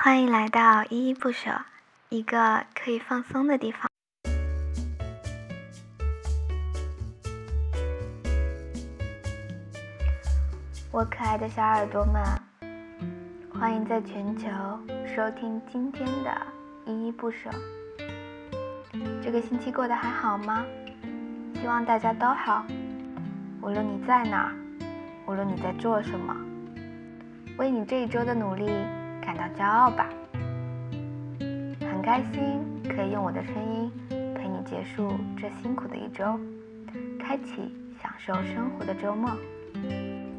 欢迎来到依依不舍，一个可以放松的地方。我可爱的小耳朵们，欢迎在全球收听今天的依依不舍。这个星期过得还好吗？希望大家都好。无论你在哪，无论你在做什么，为你这一周的努力感到骄傲吧。很开心可以用我的声音陪你结束这辛苦的一周，开启享受生活的周末。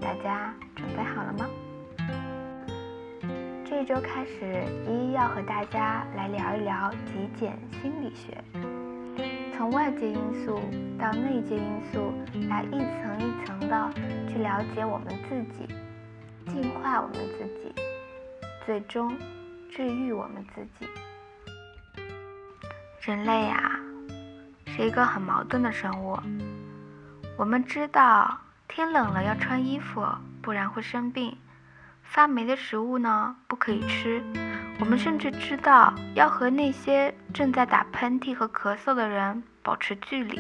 大家准备好了吗？这一周开始，依依要和大家来聊一聊极简心理学，从外界因素到内界因素，来一层一层的去了解我们自己，净化我们自己，最终治愈我们自己。人类啊，是一个很矛盾的生物。我们知道天冷了要穿衣服，不然会生病。发霉的食物呢，不可以吃。我们甚至知道要和那些正在打喷嚏和咳嗽的人保持距离，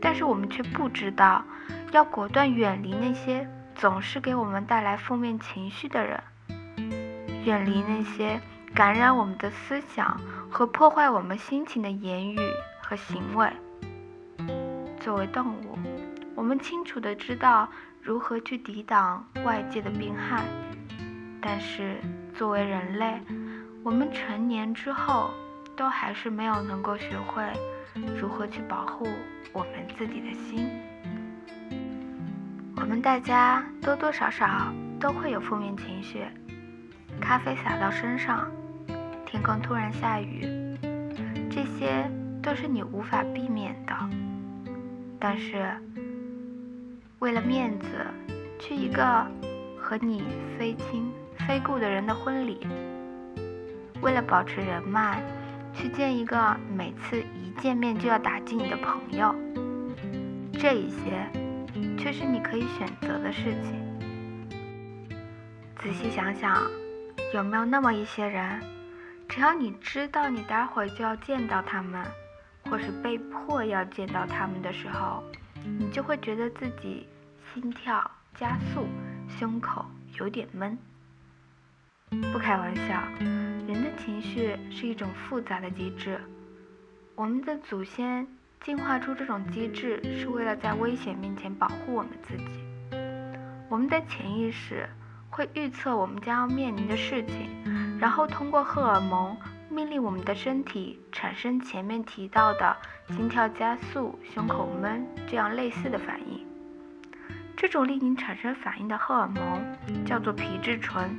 但是我们却不知道要果断远离那些总是给我们带来负面情绪的人，远离那些感染我们的思想和破坏我们心情的言语和行为。作为动物，我们清楚的知道。如何去抵挡外界的病害？但是作为人类，我们成年之后，都还是没有能够学会如何去保护我们自己的心。我们大家多多少少都会有负面情绪，咖啡洒到身上，天空突然下雨，这些都是你无法避免的。但是。为了面子，去一个和你非亲非故的人的婚礼；为了保持人脉，去见一个每次一见面就要打击你的朋友。这一些，却是你可以选择的事情。仔细想想，有没有那么一些人，只要你知道你待会就要见到他们，或是被迫要见到他们的时候，你就会觉得自己心跳加速，胸口有点闷。不开玩笑，人的情绪是一种复杂的机制。我们的祖先进化出这种机制，是为了在危险面前保护我们自己。我们的潜意识会预测我们将要面临的事情，然后通过荷尔蒙命令我们的身体产生前面提到的心跳加速、胸口闷这样类似的反应。这种令你产生反应的荷尔蒙叫做皮质醇。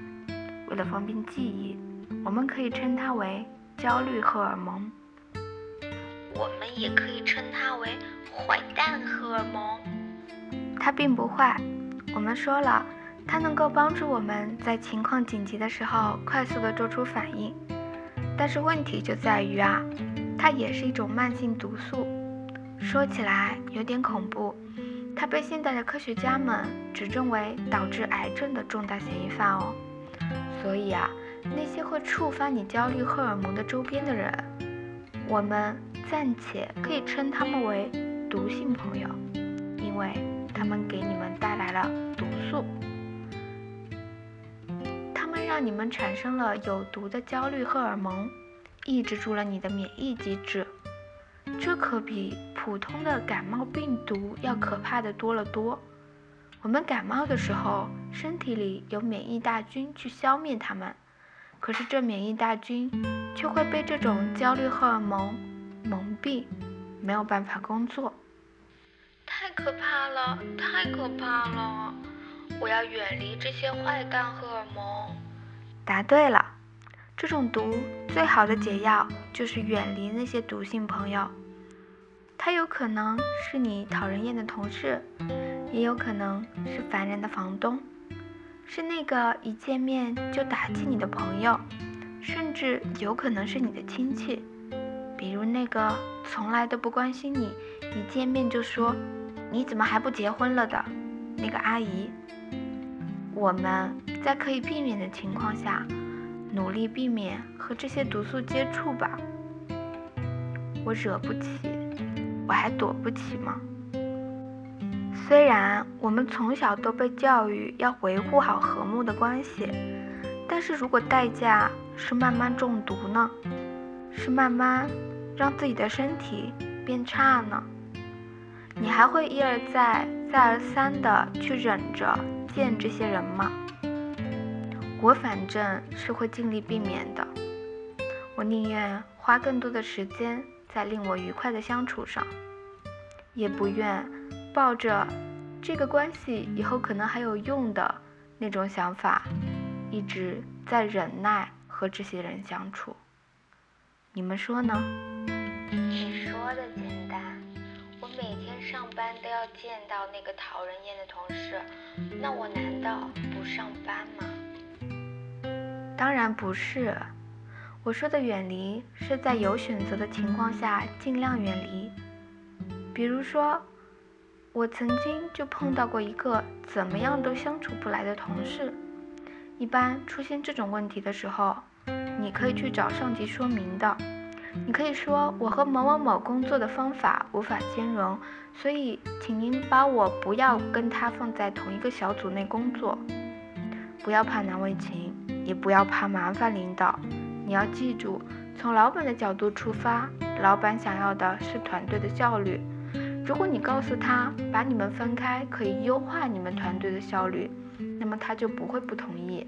为了方便记忆，我们可以称它为焦虑荷尔蒙。我们也可以称它为坏蛋荷尔蒙。它并不坏。我们说了，它能够帮助我们在情况紧急的时候快速的做出反应。但是问题就在于啊，它也是一种慢性毒素。说起来有点恐怖。它被现代的科学家们指证为导致癌症的重大嫌疑犯哦。所以啊，那些会触发你焦虑荷尔蒙的周边的人，我们暂且可以称他们为毒性朋友，因为他们给你们带来了毒素，让你们产生了有毒的焦虑荷尔蒙，抑制住了你的免疫机制。这可比普通的感冒病毒要可怕的多了多。我们感冒的时候，身体里有免疫大军去消灭它们，可是这免疫大军却会被这种焦虑荷尔蒙蒙蔽，没有办法工作。太可怕了，太可怕了！我要远离这些坏蛋荷尔蒙。答对了，这种毒最好的解药就是远离那些毒性朋友。他有可能是你讨人厌的同事，也有可能是烦人的房东，是那个一见面就打击你的朋友，甚至有可能是你的亲戚，比如那个从来都不关心你，一见面就说你怎么还不结婚了的那个阿姨。我们在可以避免的情况下，努力避免和这些毒素接触吧。我惹不起，我还躲不起吗？虽然我们从小都被教育要维护好和睦的关系，但是如果代价是慢慢中毒呢？是慢慢让自己的身体变差呢？你还会一而再、再而三的去忍着见这些人吗？我反正是会尽力避免的。我宁愿花更多的时间在令我愉快的相处上，也不愿。抱着这个关系以后可能还有用的那种想法，一直在忍耐和这些人相处。你们说呢？你说的简单，上班都要见到那个讨人厌的同事，那我难道不上班吗？当然不是，我说的远离是在有选择的情况下尽量远离，比如说。我曾经就碰到过一个怎么样都相处不来的同事。一般出现这种问题的时候，你可以去找上级说明的。你可以说我和某某某工作的方法无法兼容，所以请您把我不要跟他放在同一个小组内工作。不要怕难为情，也不要怕麻烦领导。你要记住，从老板的角度出发，老板想要的是团队的效率。如果你告诉他把你们分开可以优化你们团队的效率，那么他就不会不同意。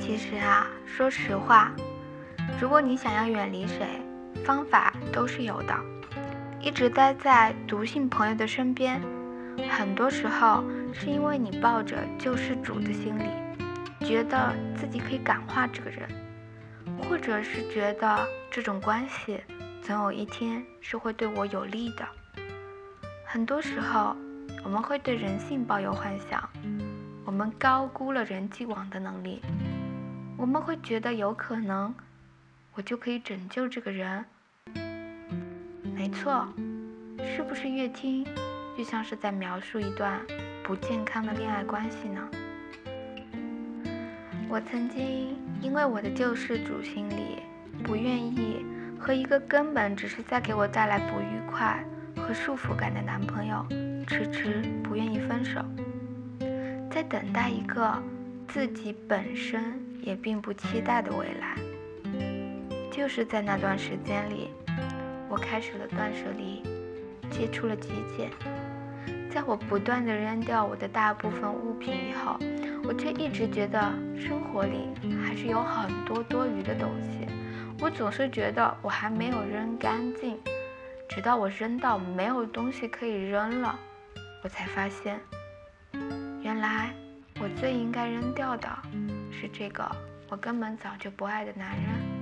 其实啊，说实话，如果你想要远离谁，方法都是有的。一直待在毒性朋友的身边，很多时候是因为你抱着救世主的心理，觉得自己可以感化这个人，或者是觉得这种关系。总有一天是会对我有利的。很多时候，我们会对人性抱有幻想，我们高估了人际网的能力。我们会觉得有可能，我就可以拯救这个人。没错，是不是越听越像是在描述一段不健康的恋爱关系呢？我曾经因为我的救世主心理，不愿意。和一个根本只是在给我带来不愉快和束缚感的男朋友，迟迟不愿意分手，在等待一个自己本身也并不期待的未来。就是在那段时间里，我开始了断舍离，接触了极简。在我不断的扔掉我的大部分物品以后，我却一直觉得生活里还是有很多多余的东西。我总是觉得我还没有扔干净，直到我扔到没有东西可以扔了，我才发现，原来我最应该扔掉的是这个我根本早就不爱的男人。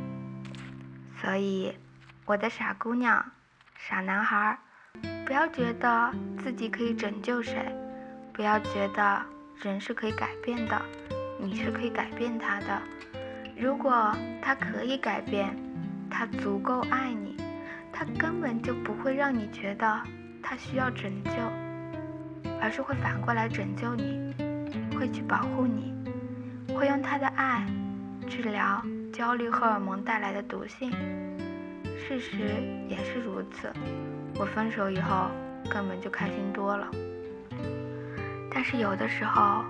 所以，我的傻姑娘、傻男孩，不要觉得自己可以拯救谁，不要觉得人是可以改变的，你是可以改变他的。如果他可以改变，他足够爱你，他根本就不会让你觉得他需要拯救，而是会反过来拯救你，会去保护你，会用他的爱治疗焦虑荷尔蒙带来的毒性。事实也是如此，我分手以后根本就开心多了。但是有的时候，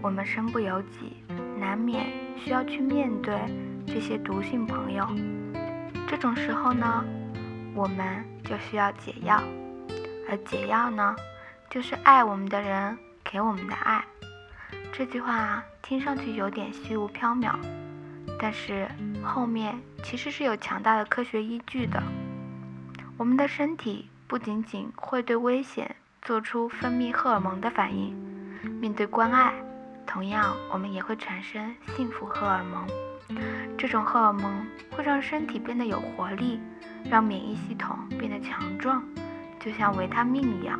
我们身不由己，难免。需要去面对这些毒性朋友，这种时候呢，我们就需要解药，而解药呢，就是爱我们的人给我们的爱。这句话听上去有点虚无缥缈，但是后面其实是有强大的科学依据的。我们的身体不仅仅会对危险做出分泌荷尔蒙的反应，面对关爱。同样，我们也会产生幸福荷尔蒙，这种荷尔蒙会让身体变得有活力，让免疫系统变得强壮，就像维他命一样。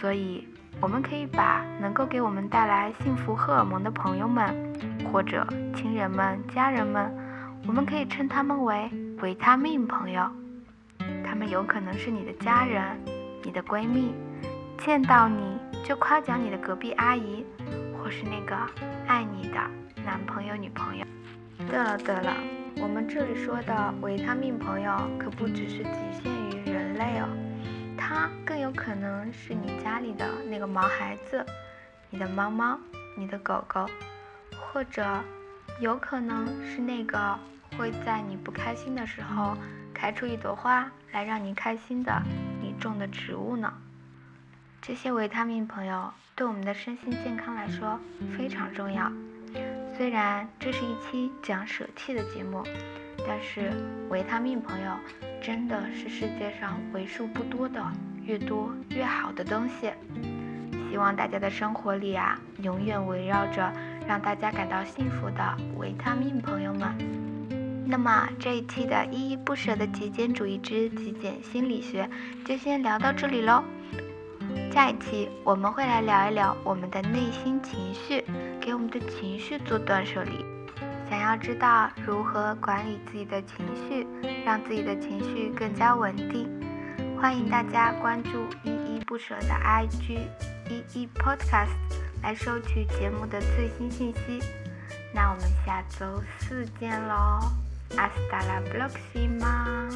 所以，我们可以把能够给我们带来幸福荷尔蒙的朋友们，或者亲人们、家人们，我们可以称他们为维他命朋友。他们有可能是你的家人、你的闺蜜，见到你就夸奖你的隔壁阿姨。或是那个爱你的男朋友、女朋友。对了对了，我们这里说的维他命朋友可不只是局限于人类哦，它更有可能是你家里的那个毛孩子，你的猫猫、你的狗狗，或者有可能是那个会在你不开心的时候开出一朵花来让你开心的你种的植物呢。这些维他命朋友对我们的身心健康来说非常重要。虽然这是一期讲舍弃的节目，但是维他命朋友真的是世界上为数不多的越多越好的东西。希望大家的生活里啊，永远围绕着让大家感到幸福的维他命朋友们。那么这一期的依依不舍的极简主义之极简心理学就先聊到这里喽。下一期我们会来聊一聊我们的内心情绪，给我们的情绪做断舍离。想要知道如何管理自己的情绪，让自己的情绪更加稳定，欢迎大家关注依依不舍的 IG 依依 Podcast 来收取节目的最新信息。那我们下周四见喽，阿斯达拉布洛克西吗？